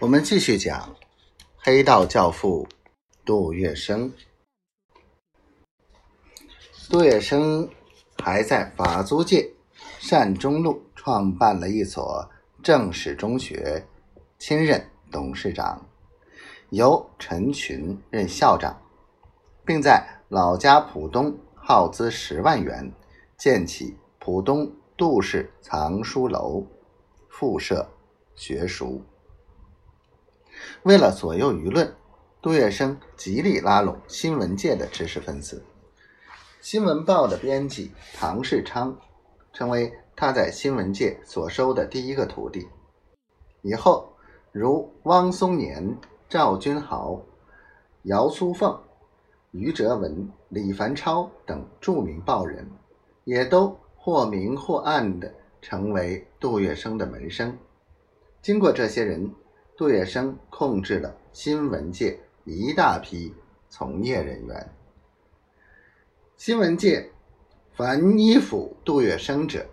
我们继续讲黑道教父杜月笙。杜月笙还在法租界善中路创办了一所正式中学，亲任董事长，由陈群任校长，并在老家浦东耗资十万元建起浦东杜氏藏书楼，附设学塾。为了左右舆论，杜月笙极力拉拢新闻界的知识分子。新闻报的编辑唐世昌成为他在新闻界所收的第一个徒弟。以后，如汪松年、赵君豪、姚苏凤、余哲文、李凡超等著名报人，也都或明或暗的成为杜月笙的门生。经过这些人。杜月笙控制了新闻界一大批从业人员。新闻界凡依附杜月笙者，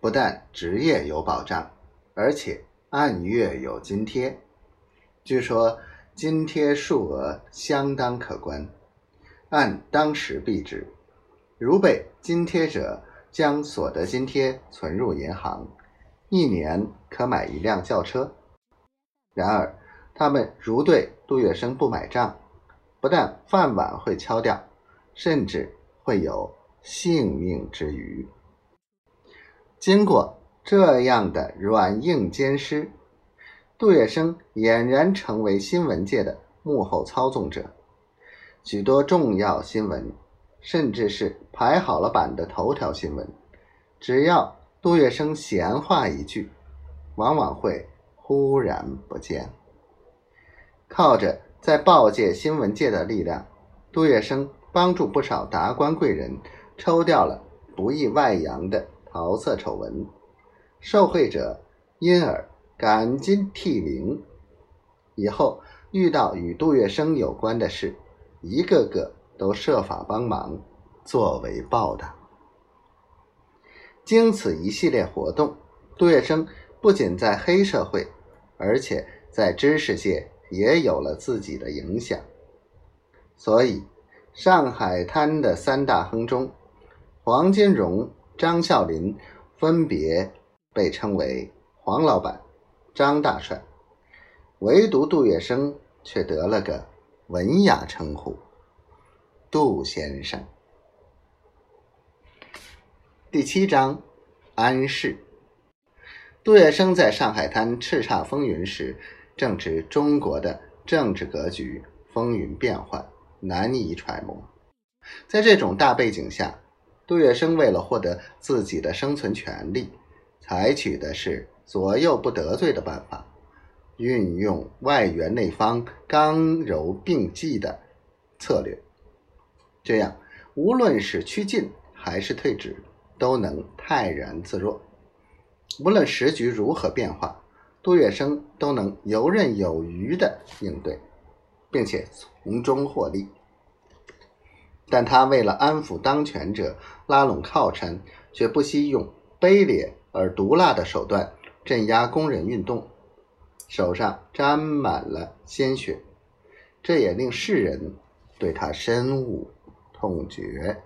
不但职业有保障，而且按月有津贴。据说津贴数额相当可观，按当时币值，如被津贴者将所得津贴存入银行，一年可买一辆轿车。然而，他们如对杜月笙不买账，不但饭碗会敲掉，甚至会有性命之虞。经过这样的软硬兼施，杜月笙俨然成为新闻界的幕后操纵者。许多重要新闻，甚至是排好了版的头条新闻，只要杜月笙闲话一句，往往会。忽然不见，靠着在报界、新闻界的力量，杜月笙帮助不少达官贵人抽掉了不易外扬的桃色丑闻，受贿者因而感激涕零。以后遇到与杜月笙有关的事，一个个都设法帮忙，作为报答。经此一系列活动，杜月笙不仅在黑社会。而且在知识界也有了自己的影响，所以上海滩的三大亨中，黄金荣、张啸林分别被称为黄老板、张大帅，唯独杜月笙却得了个文雅称呼——杜先生。第七章，安氏。杜月笙在上海滩叱咤风云时，正值中国的政治格局风云变幻，难以揣摩。在这种大背景下，杜月笙为了获得自己的生存权利，采取的是左右不得罪的办法，运用外圆内方、刚柔并济的策略。这样，无论是趋进还是退止，都能泰然自若。无论时局如何变化，杜月笙都能游刃有余地应对，并且从中获利。但他为了安抚当权者、拉拢靠山，却不惜用卑劣而毒辣的手段镇压工人运动，手上沾满了鲜血，这也令世人对他深恶痛绝。